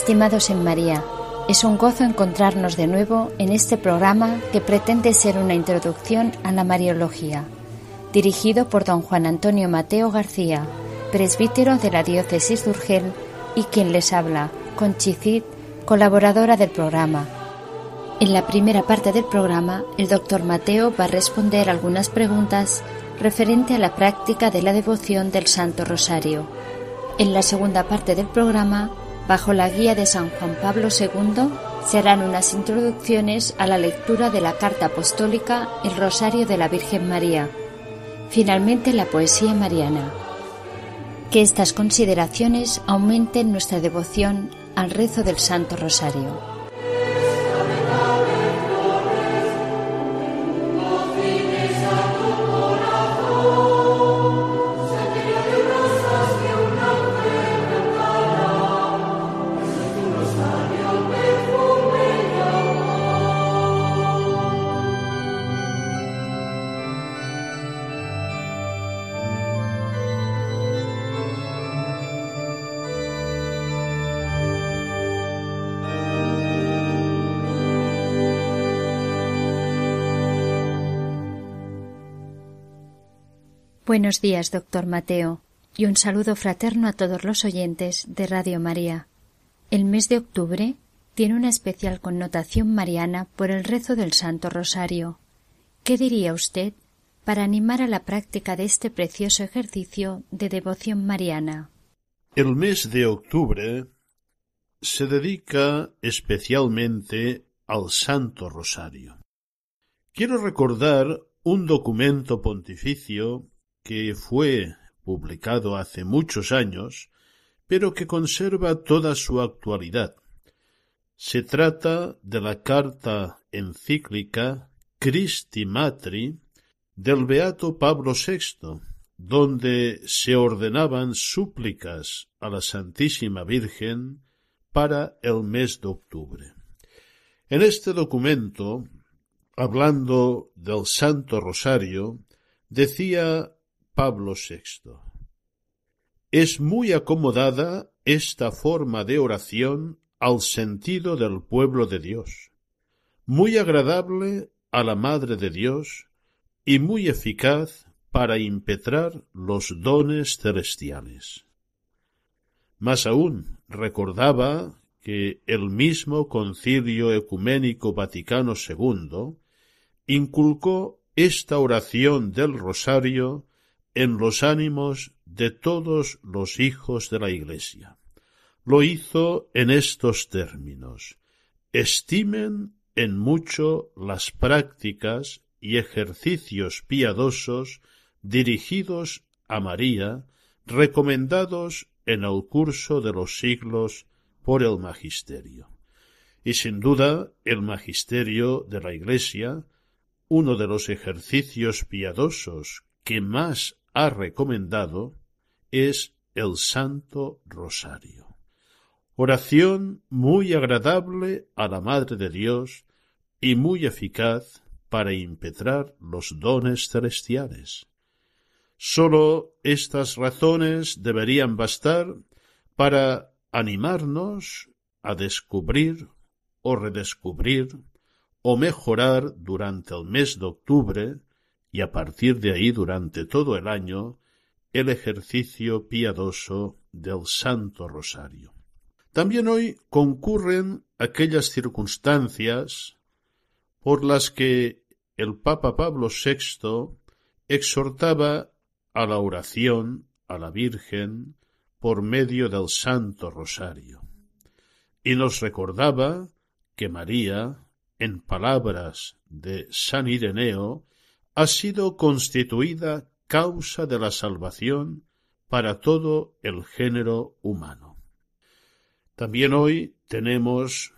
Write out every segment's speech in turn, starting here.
Estimados en María, es un gozo encontrarnos de nuevo en este programa que pretende ser una introducción a la Mariología, dirigido por don Juan Antonio Mateo García, presbítero de la diócesis de Urgel y quien les habla, Conchicid, colaboradora del programa. En la primera parte del programa, el doctor Mateo va a responder algunas preguntas referente a la práctica de la devoción del Santo Rosario. En la segunda parte del programa, bajo la guía de San Juan Pablo II, se harán unas introducciones a la lectura de la carta apostólica El Rosario de la Virgen María. Finalmente, la poesía mariana. Que estas consideraciones aumenten nuestra devoción al rezo del Santo Rosario. Buenos días, doctor Mateo, y un saludo fraterno a todos los oyentes de Radio María. El mes de octubre tiene una especial connotación mariana por el rezo del Santo Rosario. ¿Qué diría usted para animar a la práctica de este precioso ejercicio de devoción mariana? El mes de octubre se dedica especialmente al Santo Rosario. Quiero recordar un documento pontificio que fue publicado hace muchos años, pero que conserva toda su actualidad. Se trata de la carta encíclica Christi Matri del Beato Pablo VI, donde se ordenaban súplicas a la Santísima Virgen para el mes de octubre. En este documento, hablando del Santo Rosario, decía Pablo VI. Es muy acomodada esta forma de oración al sentido del pueblo de Dios, muy agradable a la Madre de Dios y muy eficaz para impetrar los dones celestiales. Más aún, recordaba que el mismo Concilio Ecuménico Vaticano II inculcó esta oración del Rosario en los ánimos de todos los hijos de la Iglesia. Lo hizo en estos términos. Estimen en mucho las prácticas y ejercicios piadosos dirigidos a María, recomendados en el curso de los siglos por el Magisterio. Y sin duda el Magisterio de la Iglesia, uno de los ejercicios piadosos que más ha recomendado es el Santo Rosario. Oración muy agradable a la Madre de Dios y muy eficaz para impetrar los dones celestiales. Sólo estas razones deberían bastar para animarnos a descubrir o redescubrir o mejorar durante el mes de octubre y a partir de ahí durante todo el año el ejercicio piadoso del Santo Rosario. También hoy concurren aquellas circunstancias por las que el Papa Pablo VI exhortaba a la oración a la Virgen por medio del Santo Rosario, y nos recordaba que María, en palabras de San Ireneo, ha sido constituida causa de la salvación para todo el género humano. También hoy tenemos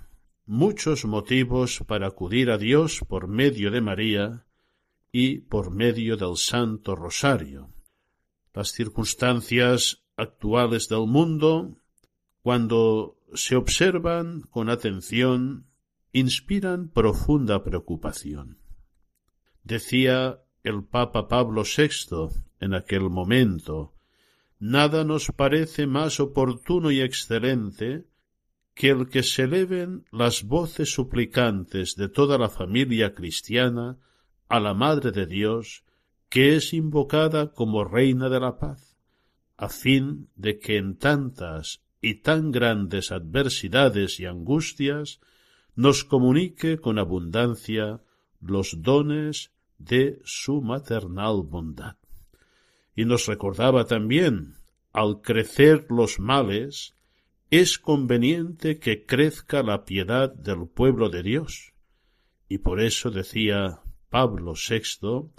muchos motivos para acudir a Dios por medio de María y por medio del Santo Rosario. Las circunstancias actuales del mundo, cuando se observan con atención, inspiran profunda preocupación. Decía el Papa Pablo VI en aquel momento, nada nos parece más oportuno y excelente que el que se eleven las voces suplicantes de toda la familia cristiana a la Madre de Dios, que es invocada como Reina de la Paz, a fin de que en tantas y tan grandes adversidades y angustias nos comunique con abundancia los dones de su maternal bondad. Y nos recordaba también, al crecer los males, es conveniente que crezca la piedad del pueblo de Dios. Y por eso decía Pablo VI,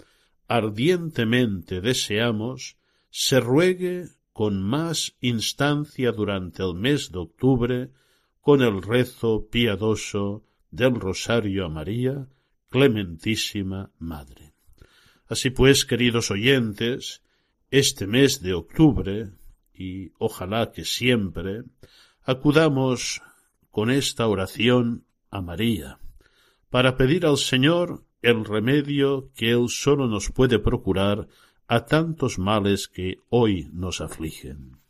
ardientemente deseamos se ruegue con más instancia durante el mes de octubre con el rezo piadoso del Rosario a María, Clementísima Madre. Así pues, queridos oyentes, este mes de octubre, y ojalá que siempre, acudamos con esta oración a María, para pedir al Señor el remedio que Él sólo nos puede procurar a tantos males que hoy nos afligen.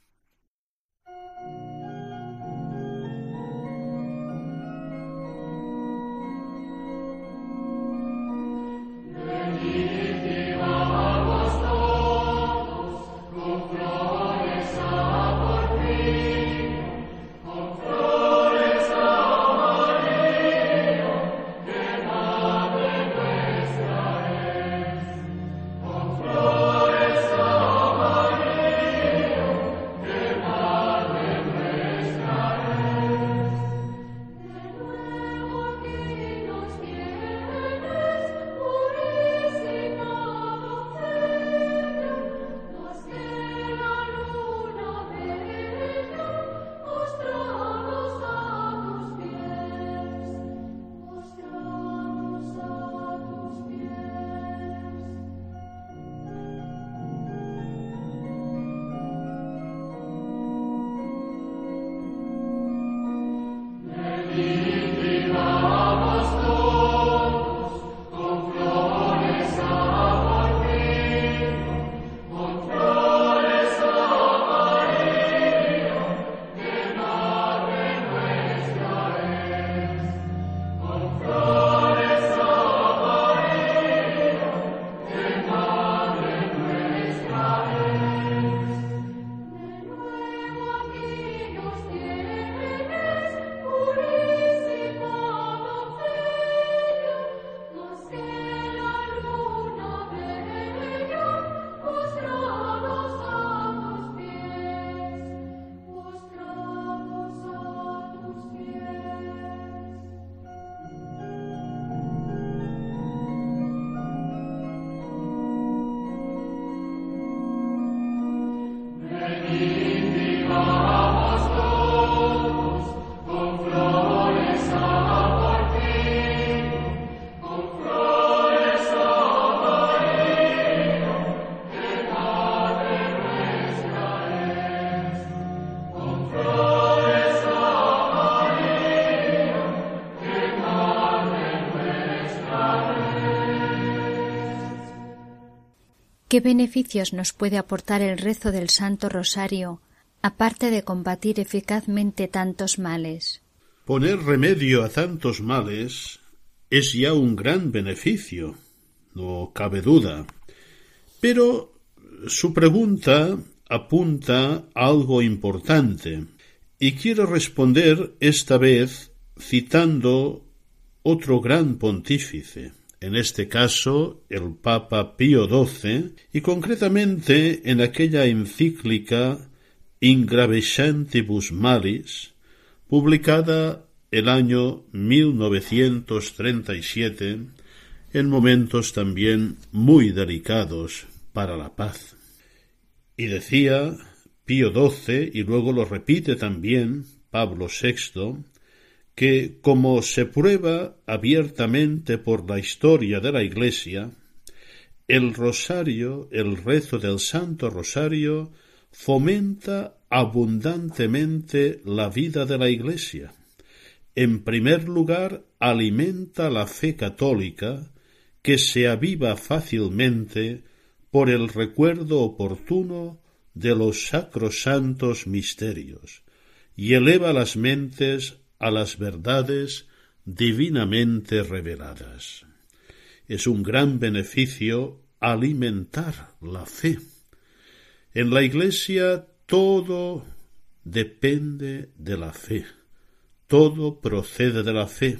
¿Qué beneficios nos puede aportar el rezo del Santo Rosario, aparte de combatir eficazmente tantos males? Poner remedio a tantos males es ya un gran beneficio, no cabe duda. Pero su pregunta apunta a algo importante, y quiero responder esta vez citando otro gran pontífice en este caso el Papa Pío XII, y concretamente en aquella encíclica Ingravescentibus Malis, publicada el año 1937, en momentos también muy delicados para la paz. Y decía Pío XII, y luego lo repite también Pablo VI, que, como se prueba abiertamente por la historia de la Iglesia, el rosario, el rezo del Santo Rosario, fomenta abundantemente la vida de la Iglesia. En primer lugar, alimenta la fe católica, que se aviva fácilmente por el recuerdo oportuno de los sacrosantos misterios, y eleva las mentes a las verdades divinamente reveladas. Es un gran beneficio alimentar la fe. En la Iglesia todo depende de la fe, todo procede de la fe,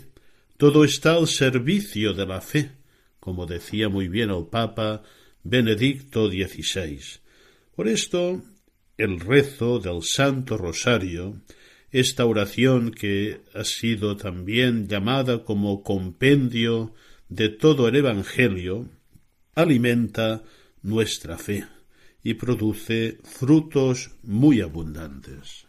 todo está al servicio de la fe, como decía muy bien el Papa Benedicto XVI. Por esto, el rezo del Santo Rosario esta oración que ha sido también llamada como compendio de todo el Evangelio, alimenta nuestra fe y produce frutos muy abundantes.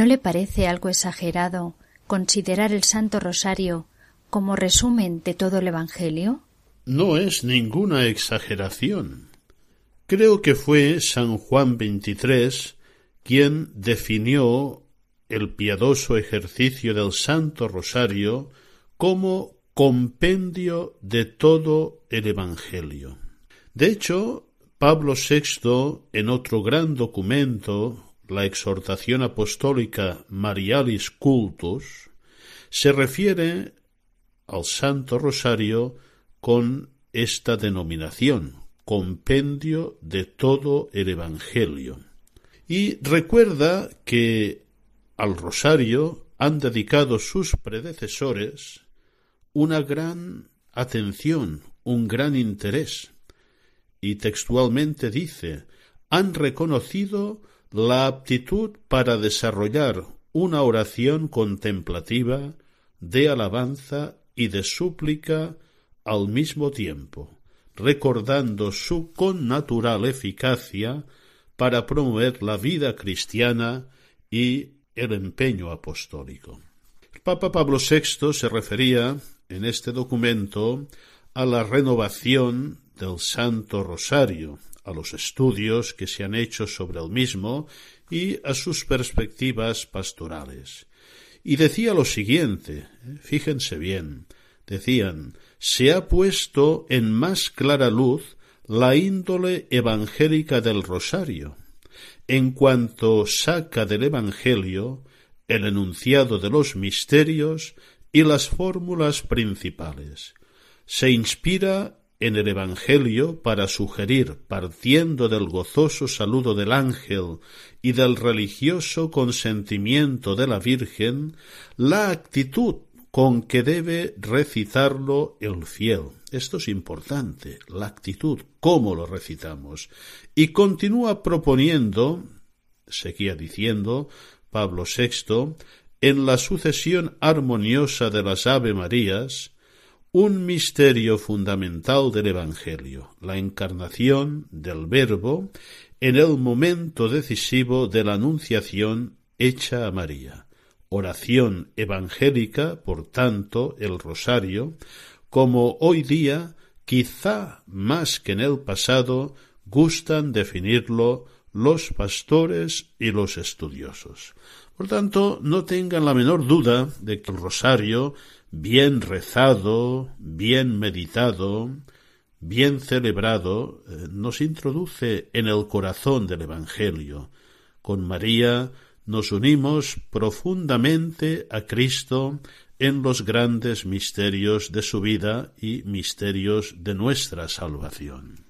¿No le parece algo exagerado considerar el Santo Rosario como resumen de todo el Evangelio? No es ninguna exageración. Creo que fue San Juan XXIII quien definió el piadoso ejercicio del Santo Rosario como compendio de todo el Evangelio. De hecho, Pablo VI, en otro gran documento, la exhortación apostólica Marialis Cultus, se refiere al Santo Rosario con esta denominación, compendio de todo el Evangelio. Y recuerda que al Rosario han dedicado sus predecesores una gran atención, un gran interés. Y textualmente dice, han reconocido la aptitud para desarrollar una oración contemplativa de alabanza y de súplica al mismo tiempo, recordando su connatural eficacia para promover la vida cristiana y el empeño apostólico. El Papa Pablo VI se refería en este documento a la renovación del Santo Rosario, a los estudios que se han hecho sobre el mismo y a sus perspectivas pastorales. Y decía lo siguiente, ¿eh? fíjense bien, decían, se ha puesto en más clara luz la índole evangélica del rosario, en cuanto saca del Evangelio el enunciado de los misterios y las fórmulas principales. Se inspira en el Evangelio para sugerir, partiendo del gozoso saludo del ángel y del religioso consentimiento de la Virgen, la actitud con que debe recitarlo el fiel. Esto es importante, la actitud, cómo lo recitamos. Y continúa proponiendo, seguía diciendo Pablo VI, en la sucesión armoniosa de las Ave Marías, un misterio fundamental del Evangelio, la encarnación del Verbo en el momento decisivo de la Anunciación hecha a María oración evangélica, por tanto, el rosario, como hoy día, quizá más que en el pasado, gustan definirlo los pastores y los estudiosos. Por tanto, no tengan la menor duda de que el rosario, bien rezado, bien meditado, bien celebrado, eh, nos introduce en el corazón del Evangelio. Con María nos unimos profundamente a Cristo en los grandes misterios de su vida y misterios de nuestra salvación.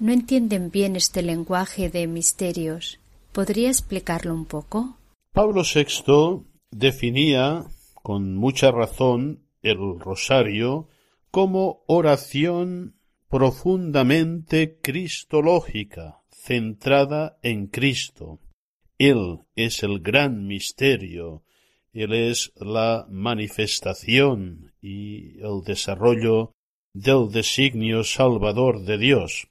no entienden bien este lenguaje de misterios. ¿Podría explicarlo un poco? Pablo VI definía con mucha razón el rosario como oración profundamente cristológica, centrada en Cristo. Él es el gran misterio, Él es la manifestación y el desarrollo del designio salvador de Dios.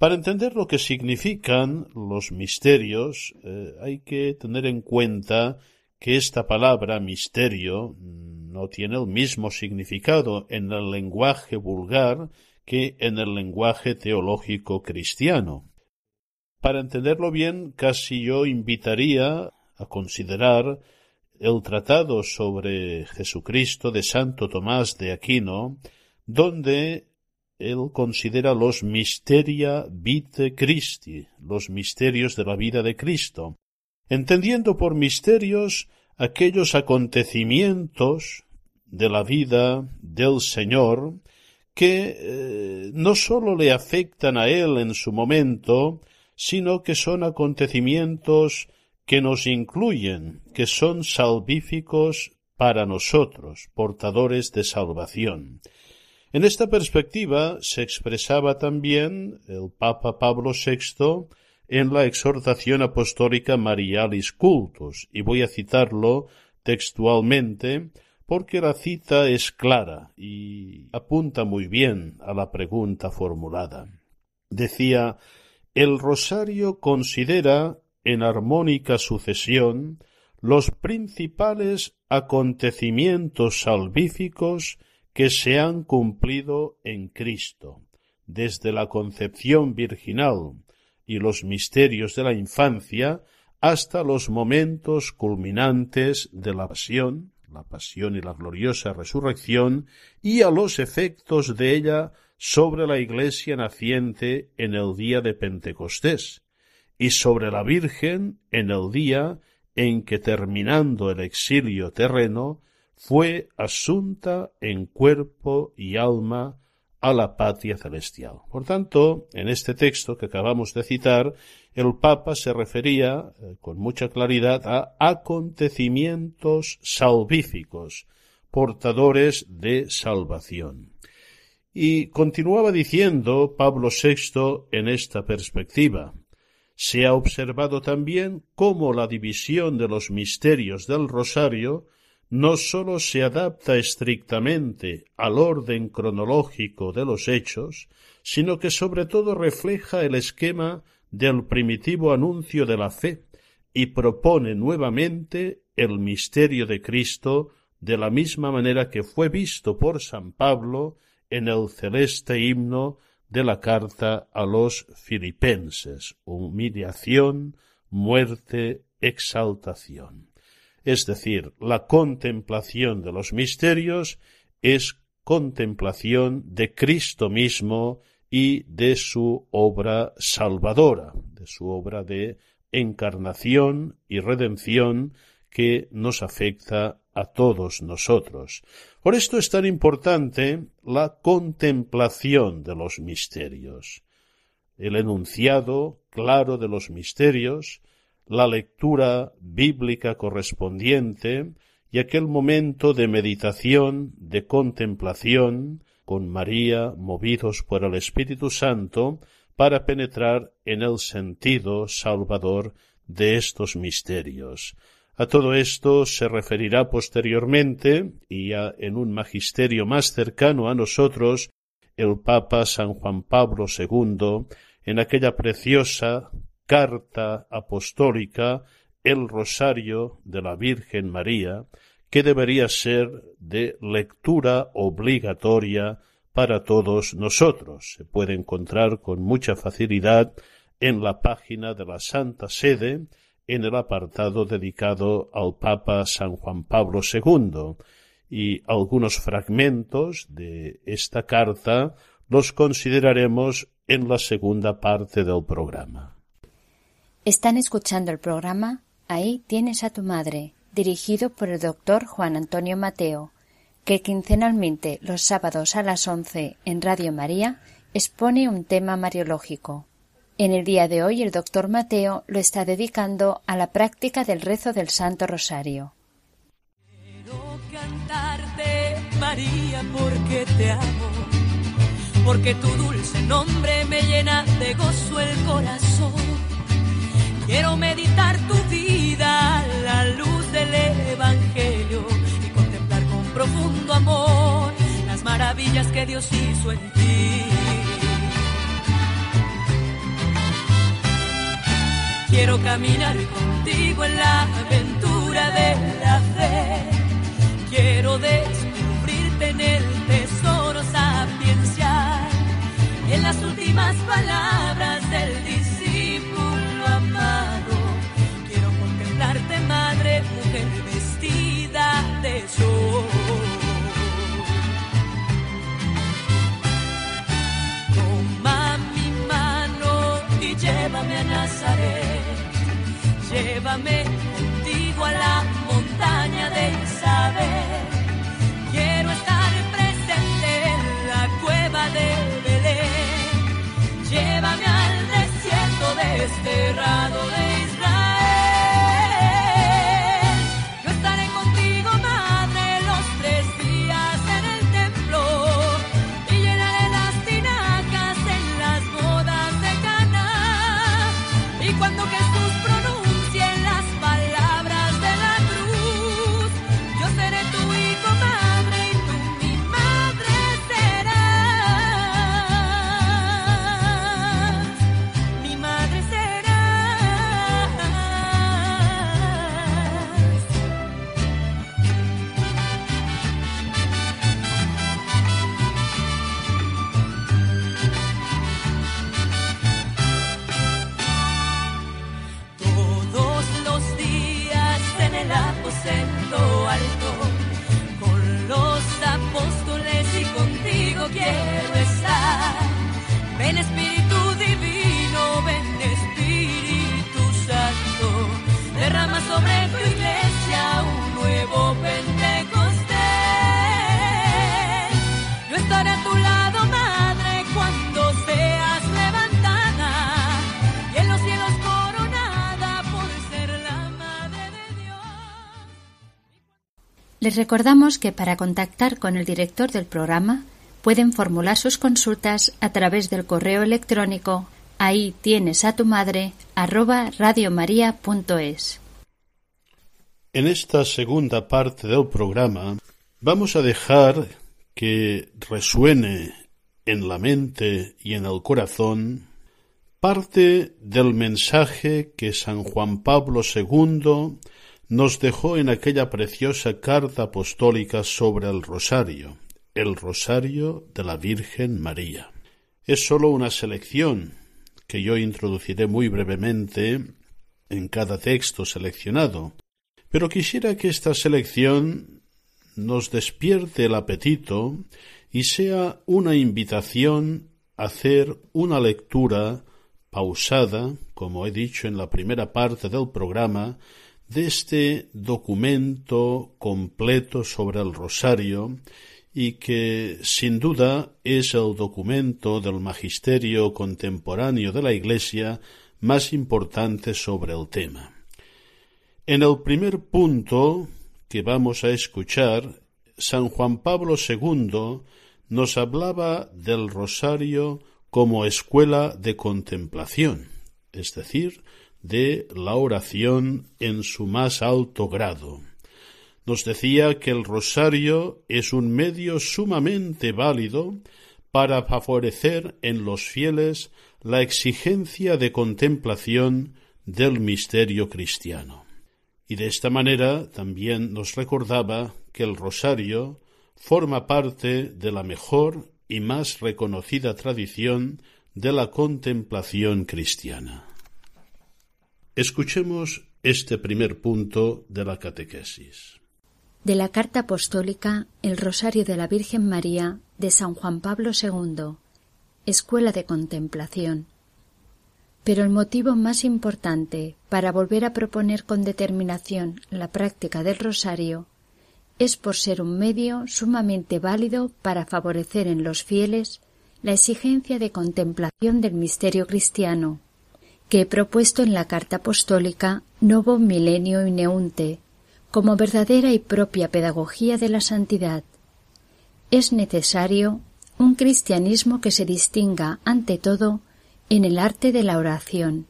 Para entender lo que significan los misterios, eh, hay que tener en cuenta que esta palabra misterio no tiene el mismo significado en el lenguaje vulgar que en el lenguaje teológico cristiano. Para entenderlo bien, casi yo invitaría a considerar el tratado sobre Jesucristo de Santo Tomás de Aquino, donde él considera los misteria vitae Christi, los misterios de la vida de Cristo, entendiendo por misterios aquellos acontecimientos de la vida del Señor que eh, no sólo le afectan a él en su momento, sino que son acontecimientos que nos incluyen, que son salvíficos para nosotros, portadores de salvación. En esta perspectiva se expresaba también el Papa Pablo VI en la exhortación apostólica Marialis Cultus, y voy a citarlo textualmente porque la cita es clara y apunta muy bien a la pregunta formulada. Decía El rosario considera en armónica sucesión los principales acontecimientos salvíficos que se han cumplido en Cristo, desde la concepción virginal y los misterios de la infancia hasta los momentos culminantes de la pasión, la pasión y la gloriosa resurrección, y a los efectos de ella sobre la Iglesia naciente en el día de Pentecostés, y sobre la Virgen en el día en que terminando el exilio terreno fue asunta en cuerpo y alma a la patria celestial. Por tanto, en este texto que acabamos de citar, el Papa se refería eh, con mucha claridad a acontecimientos salvíficos, portadores de salvación. Y continuaba diciendo Pablo VI en esta perspectiva. Se ha observado también cómo la división de los misterios del rosario no sólo se adapta estrictamente al orden cronológico de los hechos, sino que sobre todo refleja el esquema del primitivo anuncio de la fe y propone nuevamente el misterio de Cristo de la misma manera que fue visto por San Pablo en el celeste himno de la carta a los filipenses humillación, muerte, exaltación es decir, la contemplación de los misterios es contemplación de Cristo mismo y de su obra salvadora, de su obra de encarnación y redención que nos afecta a todos nosotros. Por esto es tan importante la contemplación de los misterios. El enunciado claro de los misterios la lectura bíblica correspondiente y aquel momento de meditación, de contemplación, con María, movidos por el Espíritu Santo, para penetrar en el sentido salvador de estos misterios. A todo esto se referirá posteriormente, y ya en un magisterio más cercano a nosotros, el Papa San Juan Pablo II, en aquella preciosa carta apostólica el rosario de la Virgen María, que debería ser de lectura obligatoria para todos nosotros. Se puede encontrar con mucha facilidad en la página de la Santa Sede, en el apartado dedicado al Papa San Juan Pablo II, y algunos fragmentos de esta carta los consideraremos en la segunda parte del programa. Están escuchando el programa Ahí tienes a tu madre, dirigido por el doctor Juan Antonio Mateo, que quincenalmente los sábados a las once en Radio María expone un tema mariológico. En el día de hoy el doctor Mateo lo está dedicando a la práctica del rezo del Santo Rosario. Quiero cantarte, María, porque te amo, porque tu dulce nombre me llena de gozo el corazón Quiero meditar tu vida a la luz del Evangelio y contemplar con profundo amor las maravillas que Dios hizo en ti. Quiero caminar contigo en la aventura de la fe. Quiero descubrirte en el tesoro sapiencial, en las últimas palabras del mujer vestida de sol. Toma mi mano y llévame a Nazaret, llévame contigo a la montaña de Isabel. Quiero estar presente en la cueva de Belén. Llévame al desierto desterrado de Les recordamos que para contactar con el director del programa pueden formular sus consultas a través del correo electrónico ahí tienes a tu madre arroba radiomaria.es. En esta segunda parte del programa vamos a dejar que resuene en la mente y en el corazón parte del mensaje que San Juan Pablo II nos dejó en aquella preciosa carta apostólica sobre el rosario, el rosario de la Virgen María. Es sólo una selección que yo introduciré muy brevemente en cada texto seleccionado, pero quisiera que esta selección nos despierte el apetito y sea una invitación a hacer una lectura pausada, como he dicho en la primera parte del programa, de este documento completo sobre el rosario y que sin duda es el documento del magisterio contemporáneo de la Iglesia más importante sobre el tema. En el primer punto que vamos a escuchar, San Juan Pablo II nos hablaba del rosario como escuela de contemplación, es decir, de la oración en su más alto grado. Nos decía que el rosario es un medio sumamente válido para favorecer en los fieles la exigencia de contemplación del misterio cristiano. Y de esta manera también nos recordaba que el rosario forma parte de la mejor y más reconocida tradición de la contemplación cristiana. Escuchemos este primer punto de la catequesis. De la Carta Apostólica El Rosario de la Virgen María de San Juan Pablo II, Escuela de Contemplación. Pero el motivo más importante para volver a proponer con determinación la práctica del rosario es por ser un medio sumamente válido para favorecer en los fieles la exigencia de contemplación del misterio cristiano que he propuesto en la carta apostólica Novo Milenio Ineunte como verdadera y propia pedagogía de la santidad. Es necesario un cristianismo que se distinga, ante todo, en el arte de la oración.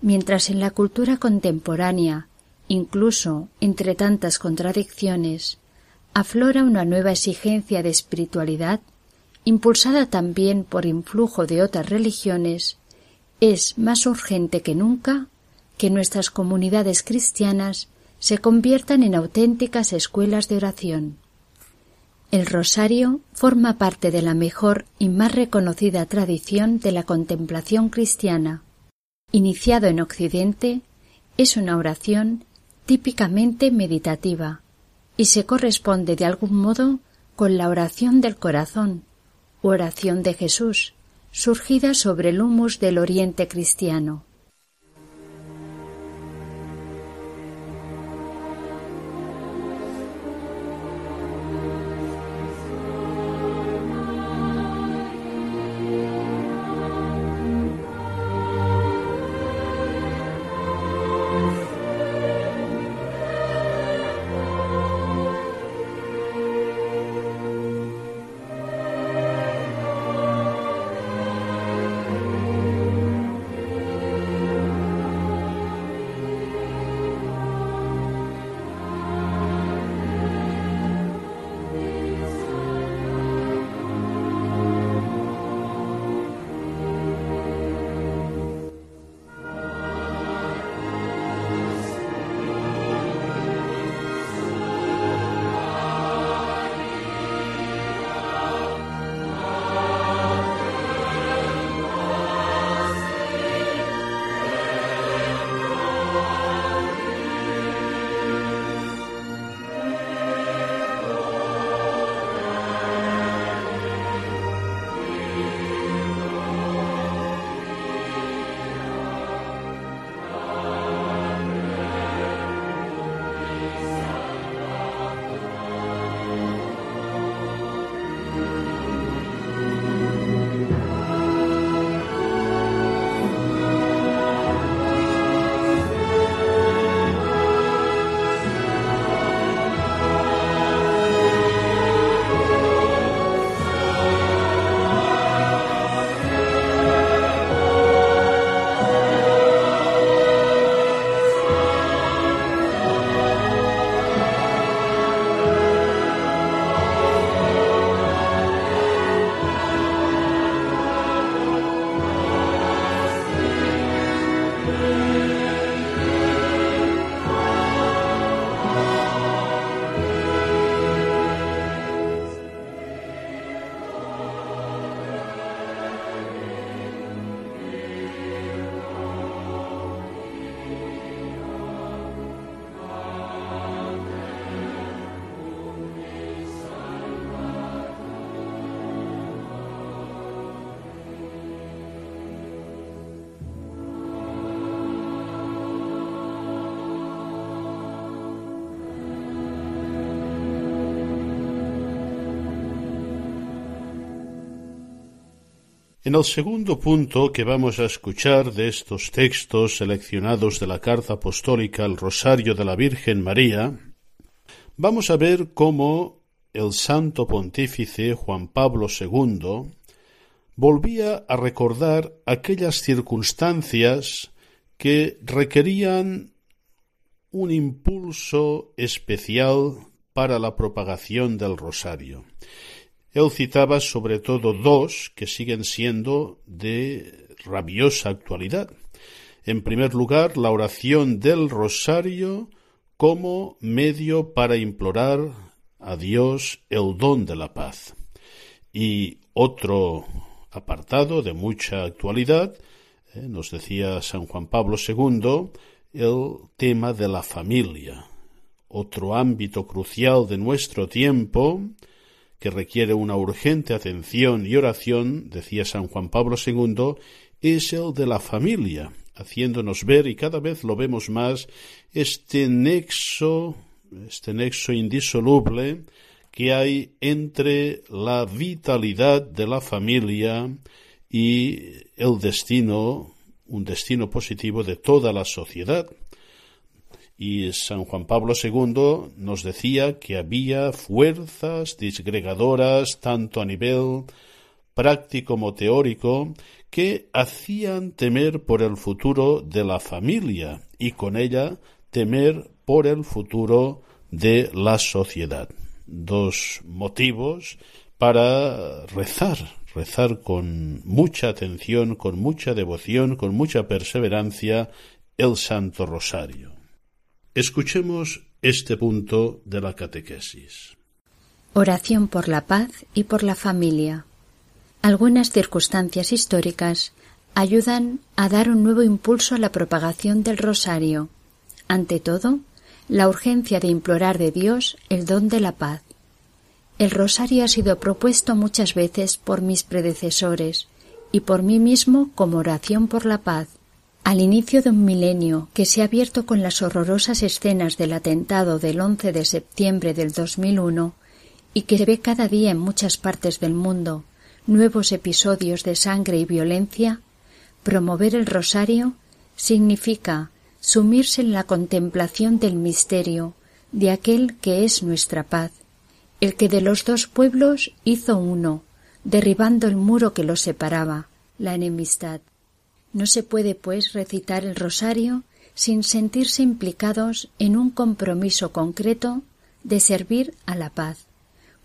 Mientras en la cultura contemporánea, incluso entre tantas contradicciones, aflora una nueva exigencia de espiritualidad, impulsada también por influjo de otras religiones, es más urgente que nunca que nuestras comunidades cristianas se conviertan en auténticas escuelas de oración. El rosario forma parte de la mejor y más reconocida tradición de la contemplación cristiana. Iniciado en Occidente, es una oración típicamente meditativa y se corresponde de algún modo con la oración del corazón, oración de Jesús, surgida sobre el humus del oriente cristiano. En el segundo punto que vamos a escuchar de estos textos seleccionados de la carta apostólica al Rosario de la Virgen María, vamos a ver cómo el santo pontífice Juan Pablo II volvía a recordar aquellas circunstancias que requerían un impulso especial para la propagación del rosario. Él citaba sobre todo dos que siguen siendo de rabiosa actualidad. En primer lugar, la oración del rosario como medio para implorar a Dios el don de la paz. Y otro apartado de mucha actualidad, eh, nos decía San Juan Pablo II, el tema de la familia, otro ámbito crucial de nuestro tiempo que requiere una urgente atención y oración, decía San Juan Pablo II, es el de la familia, haciéndonos ver, y cada vez lo vemos más, este nexo, este nexo indisoluble que hay entre la vitalidad de la familia y el destino, un destino positivo de toda la sociedad. Y San Juan Pablo II nos decía que había fuerzas disgregadoras tanto a nivel práctico como teórico que hacían temer por el futuro de la familia y con ella temer por el futuro de la sociedad. Dos motivos para rezar, rezar con mucha atención, con mucha devoción, con mucha perseverancia el Santo Rosario. Escuchemos este punto de la catequesis. Oración por la paz y por la familia. Algunas circunstancias históricas ayudan a dar un nuevo impulso a la propagación del rosario. Ante todo, la urgencia de implorar de Dios el don de la paz. El rosario ha sido propuesto muchas veces por mis predecesores y por mí mismo como oración por la paz. Al inicio de un milenio que se ha abierto con las horrorosas escenas del atentado del 11 de septiembre del 2001 y que se ve cada día en muchas partes del mundo, nuevos episodios de sangre y violencia, promover el rosario significa sumirse en la contemplación del misterio de aquel que es nuestra paz, el que de los dos pueblos hizo uno, derribando el muro que los separaba, la enemistad. No se puede, pues, recitar el rosario sin sentirse implicados en un compromiso concreto de servir a la paz,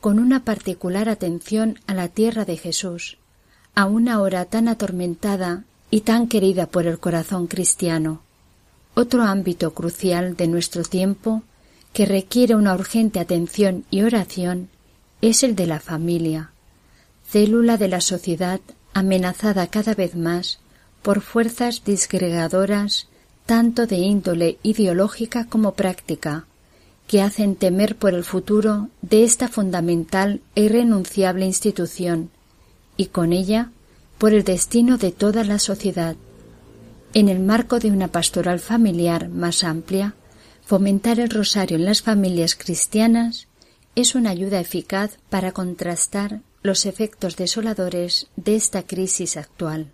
con una particular atención a la tierra de Jesús, a una hora tan atormentada y tan querida por el corazón cristiano. Otro ámbito crucial de nuestro tiempo que requiere una urgente atención y oración es el de la familia, célula de la sociedad amenazada cada vez más por fuerzas disgregadoras tanto de índole ideológica como práctica, que hacen temer por el futuro de esta fundamental e irrenunciable institución, y con ella por el destino de toda la sociedad. En el marco de una pastoral familiar más amplia, fomentar el rosario en las familias cristianas es una ayuda eficaz para contrastar los efectos desoladores de esta crisis actual.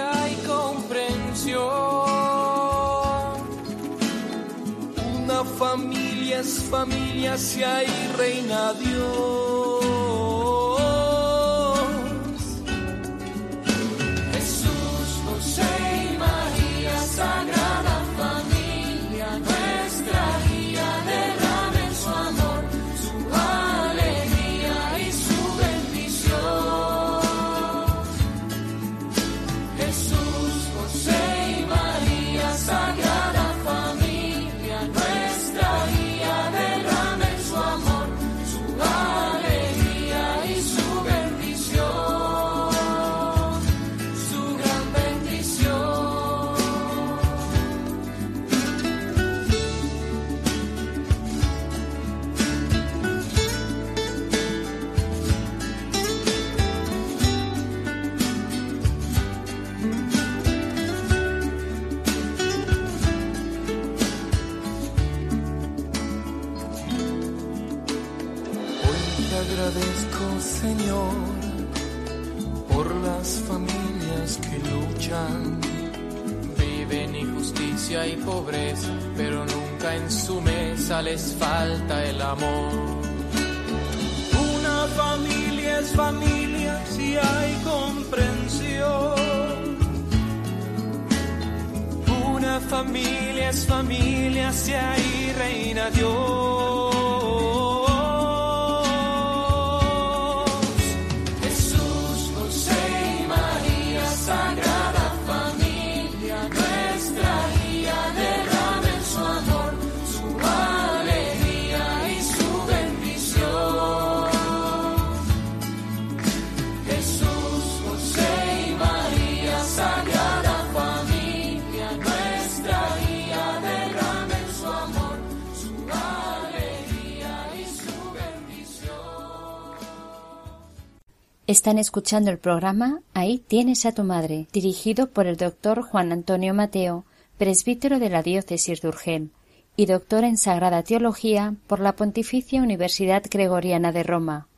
Si hay comprensión. Una familia es familia si hay reina Dios. Están escuchando el programa Ahí tienes a tu madre, dirigido por el doctor Juan Antonio Mateo, presbítero de la diócesis de Urgel y doctor en Sagrada Teología por la Pontificia Universidad Gregoriana de Roma,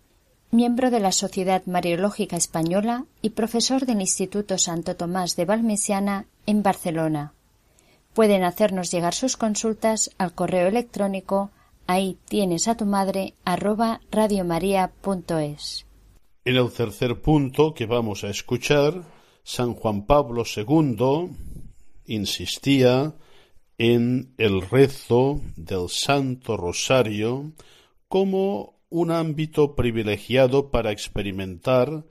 miembro de la Sociedad Mariológica Española y profesor del Instituto Santo Tomás de Valmesiana en Barcelona. Pueden hacernos llegar sus consultas al correo electrónico ahí tienes a tu madre arroba radiomaria.es. En el tercer punto que vamos a escuchar, San Juan Pablo II insistía en el rezo del Santo Rosario como un ámbito privilegiado para experimentar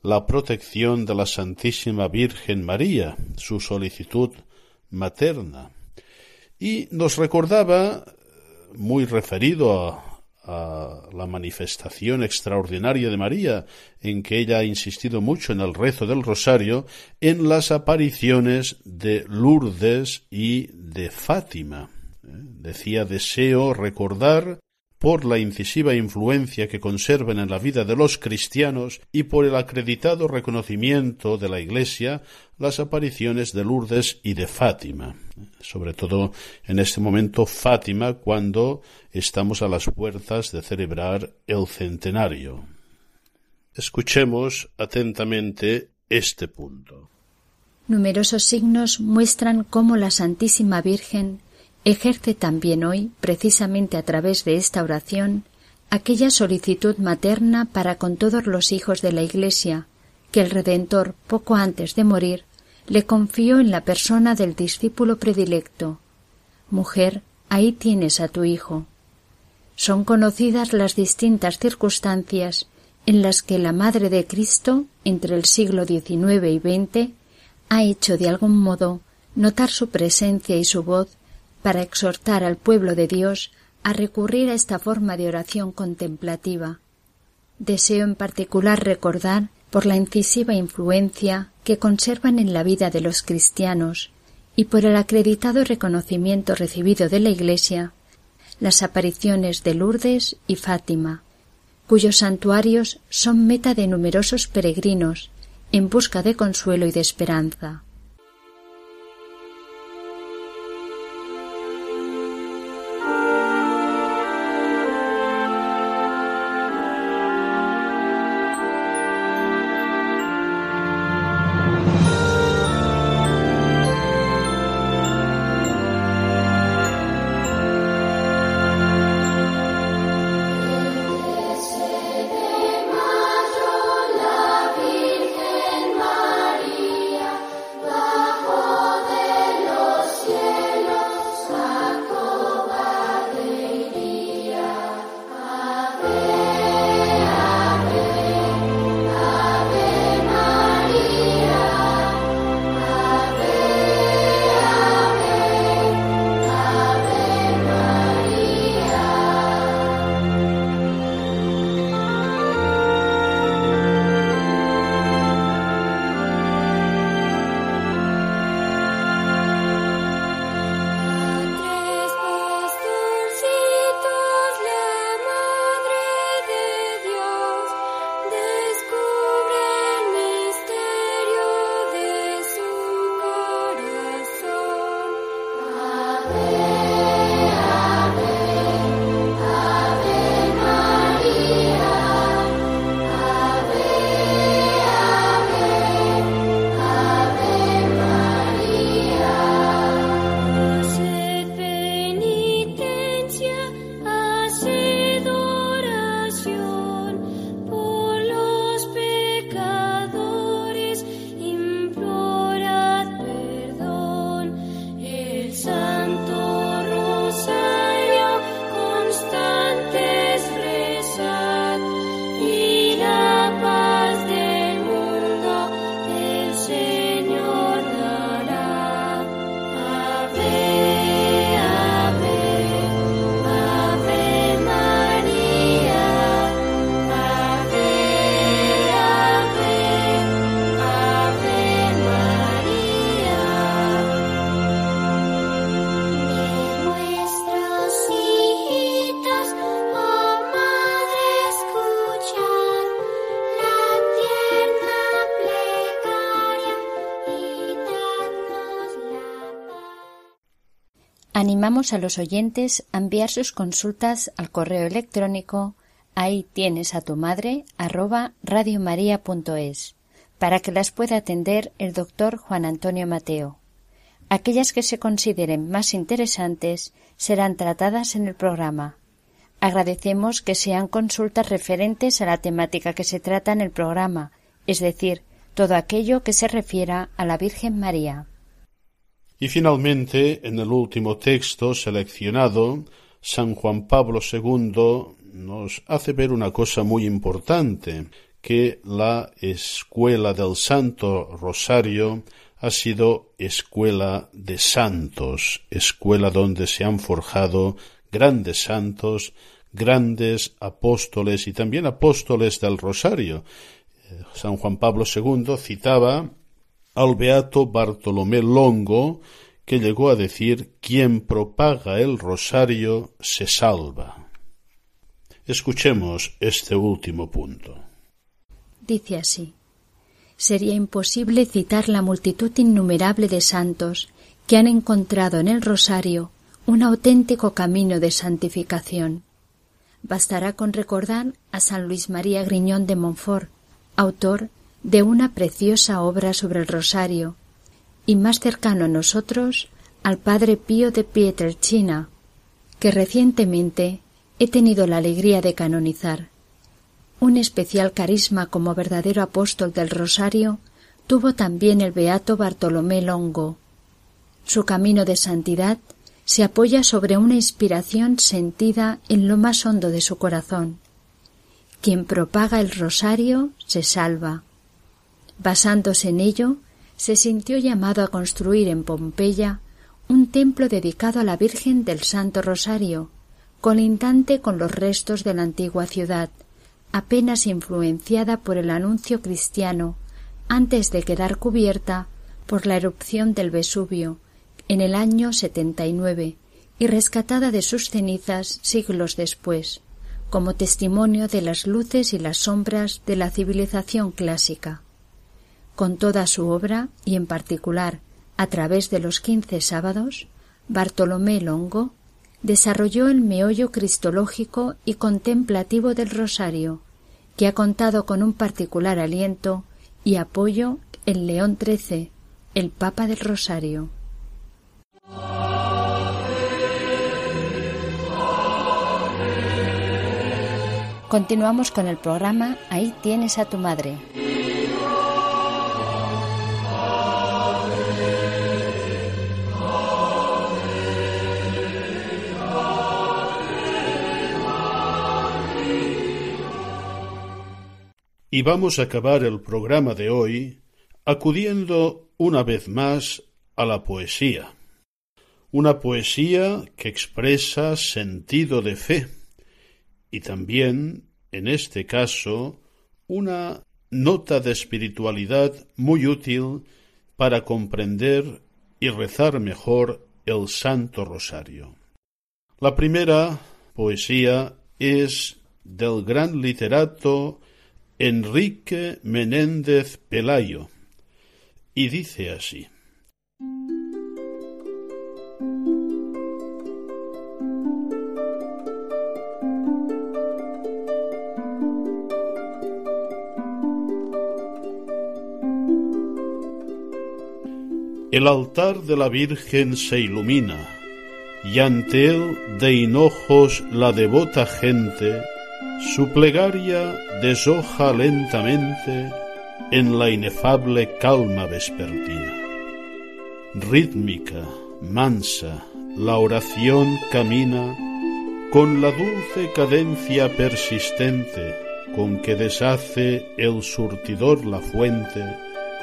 la protección de la Santísima Virgen María, su solicitud materna. Y nos recordaba, muy referido a, a la manifestación extraordinaria de María, en que ella ha insistido mucho en el rezo del rosario, en las apariciones de Lourdes y de Fátima. ¿Eh? Decía deseo recordar por la incisiva influencia que conservan en la vida de los cristianos y por el acreditado reconocimiento de la Iglesia las apariciones de Lourdes y de Fátima, sobre todo en este momento Fátima cuando estamos a las puertas de celebrar el centenario. Escuchemos atentamente este punto. Numerosos signos muestran cómo la Santísima Virgen ejerce también hoy, precisamente a través de esta oración, aquella solicitud materna para con todos los hijos de la Iglesia, que el Redentor, poco antes de morir, le confió en la persona del discípulo predilecto. Mujer, ahí tienes a tu hijo. Son conocidas las distintas circunstancias en las que la Madre de Cristo, entre el siglo XIX y XX, ha hecho de algún modo notar su presencia y su voz para exhortar al pueblo de Dios a recurrir a esta forma de oración contemplativa. Deseo en particular recordar, por la incisiva influencia que conservan en la vida de los cristianos y por el acreditado reconocimiento recibido de la Iglesia, las apariciones de Lourdes y Fátima, cuyos santuarios son meta de numerosos peregrinos en busca de consuelo y de esperanza. Animamos a los oyentes a enviar sus consultas al correo electrónico ahí tienes a tu madre arroba radiomaria.es para que las pueda atender el doctor Juan Antonio Mateo. Aquellas que se consideren más interesantes serán tratadas en el programa. Agradecemos que sean consultas referentes a la temática que se trata en el programa, es decir, todo aquello que se refiera a la Virgen María. Y finalmente, en el último texto seleccionado, San Juan Pablo II nos hace ver una cosa muy importante, que la escuela del Santo Rosario ha sido escuela de santos, escuela donde se han forjado grandes santos, grandes apóstoles y también apóstoles del Rosario. Eh, San Juan Pablo II citaba al beato Bartolomé Longo, que llegó a decir quien propaga el rosario se salva. Escuchemos este último punto. Dice así Sería imposible citar la multitud innumerable de santos que han encontrado en el rosario un auténtico camino de santificación. Bastará con recordar a San Luis María Griñón de Montfort, autor de una preciosa obra sobre el rosario, y más cercano a nosotros al padre Pío de Pietrelcina, que recientemente he tenido la alegría de canonizar. Un especial carisma como verdadero apóstol del rosario tuvo también el beato Bartolomé Longo. Su camino de santidad se apoya sobre una inspiración sentida en lo más hondo de su corazón. Quien propaga el rosario se salva. Basándose en ello, se sintió llamado a construir en Pompeya un templo dedicado a la Virgen del Santo Rosario, colindante con los restos de la antigua ciudad, apenas influenciada por el anuncio cristiano antes de quedar cubierta por la erupción del Vesubio, en el año 79 y rescatada de sus cenizas siglos después, como testimonio de las luces y las sombras de la civilización clásica. Con toda su obra, y en particular a través de los quince sábados, Bartolomé Longo desarrolló el meollo cristológico y contemplativo del rosario, que ha contado con un particular aliento y apoyo en León XIII, el Papa del Rosario. Continuamos con el programa Ahí tienes a tu madre. Y vamos a acabar el programa de hoy acudiendo una vez más a la poesía. Una poesía que expresa sentido de fe y también, en este caso, una nota de espiritualidad muy útil para comprender y rezar mejor el Santo Rosario. La primera poesía es del gran literato Enrique Menéndez Pelayo. Y dice así. El altar de la Virgen se ilumina, y ante él de hinojos la devota gente su plegaria deshoja lentamente en la inefable calma vespertina. Rítmica, mansa, la oración camina con la dulce cadencia persistente con que deshace el surtidor la fuente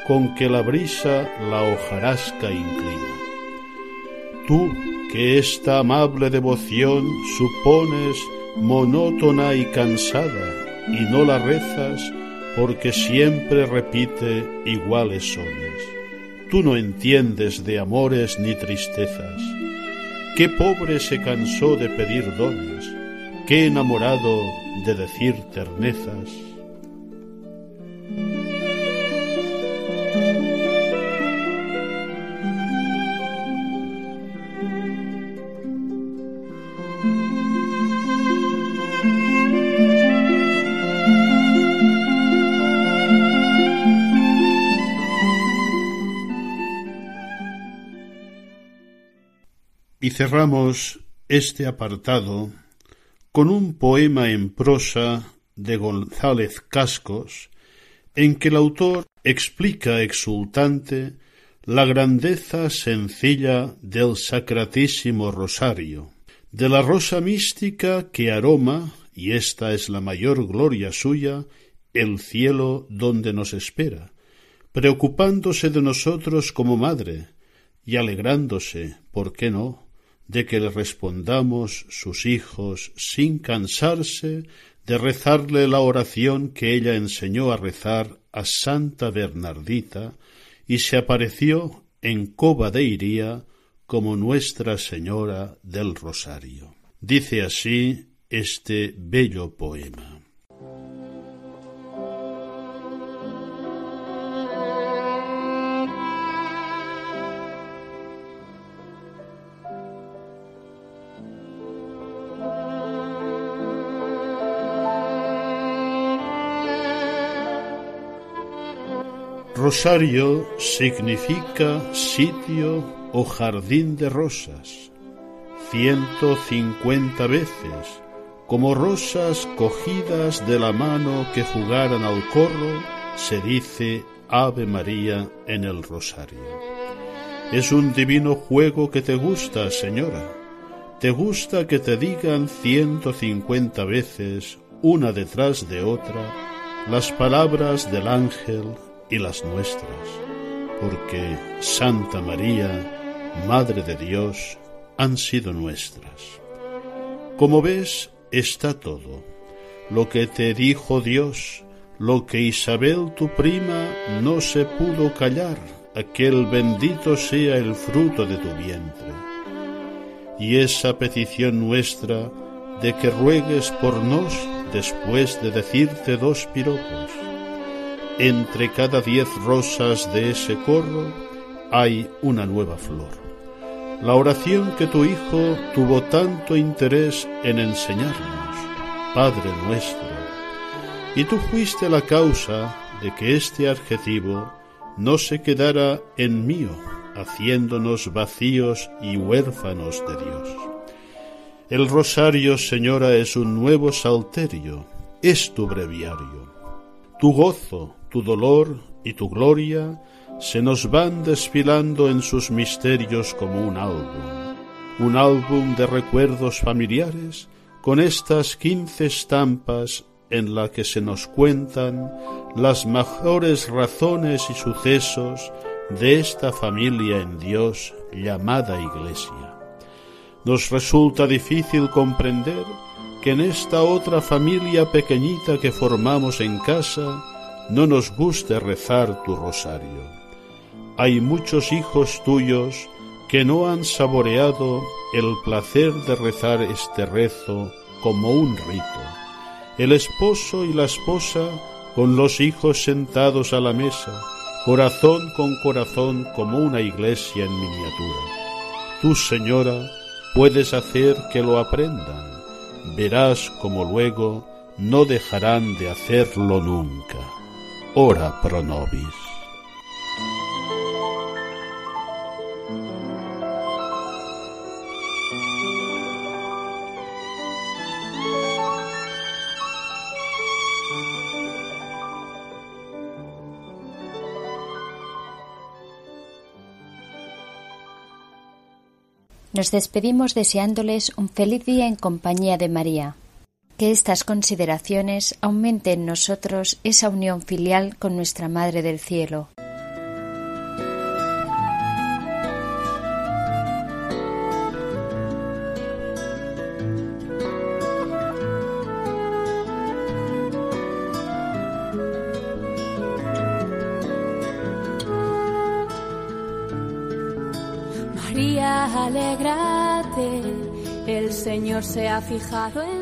con que la brisa la hojarasca inclina. Tú, que esta amable devoción supones monótona y cansada, y no la rezas porque siempre repite iguales sones. Tú no entiendes de amores ni tristezas. Qué pobre se cansó de pedir dones, qué enamorado de decir ternezas. Cerramos este apartado con un poema en prosa de González Cascos, en que el autor explica exultante la grandeza sencilla del Sacratísimo Rosario, de la rosa mística que aroma, y esta es la mayor gloria suya, el cielo donde nos espera, preocupándose de nosotros como madre, y alegrándose, ¿por qué no?, de que le respondamos sus hijos sin cansarse de rezarle la oración que ella enseñó a rezar a Santa Bernardita y se apareció en Coba de Iría como Nuestra Señora del Rosario. Dice así este bello poema. Rosario significa sitio o jardín de rosas. Ciento cincuenta veces, como rosas cogidas de la mano que jugaran al corro, se dice Ave María en el Rosario. Es un divino juego que te gusta, señora. Te gusta que te digan ciento cincuenta veces, una detrás de otra, las palabras del ángel y las nuestras, porque Santa María, Madre de Dios, han sido nuestras. Como ves, está todo. Lo que te dijo Dios, lo que Isabel tu prima no se pudo callar, aquel bendito sea el fruto de tu vientre. Y esa petición nuestra de que ruegues por nos después de decirte dos piropos, entre cada diez rosas de ese corro hay una nueva flor. La oración que tu Hijo tuvo tanto interés en enseñarnos, Padre nuestro, y tú fuiste la causa de que este adjetivo no se quedara en mío, haciéndonos vacíos y huérfanos de Dios. El rosario, Señora, es un nuevo salterio, es tu breviario. Tu gozo, tu dolor y tu gloria se nos van desfilando en sus misterios como un álbum, un álbum de recuerdos familiares con estas quince estampas en la que se nos cuentan las mejores razones y sucesos de esta familia en Dios llamada Iglesia. Nos resulta difícil comprender que en esta otra familia pequeñita que formamos en casa no nos guste rezar tu rosario. Hay muchos hijos tuyos que no han saboreado el placer de rezar este rezo como un rito. El esposo y la esposa con los hijos sentados a la mesa, corazón con corazón como una iglesia en miniatura. Tú, Señora, puedes hacer que lo aprendan. Verás como luego no dejarán de hacerlo nunca ora pro nobis. Nos despedimos deseándoles un feliz día en compañía de María que estas consideraciones aumenten en nosotros esa unión filial con nuestra Madre del Cielo. María, alégrate, el Señor se ha fijado en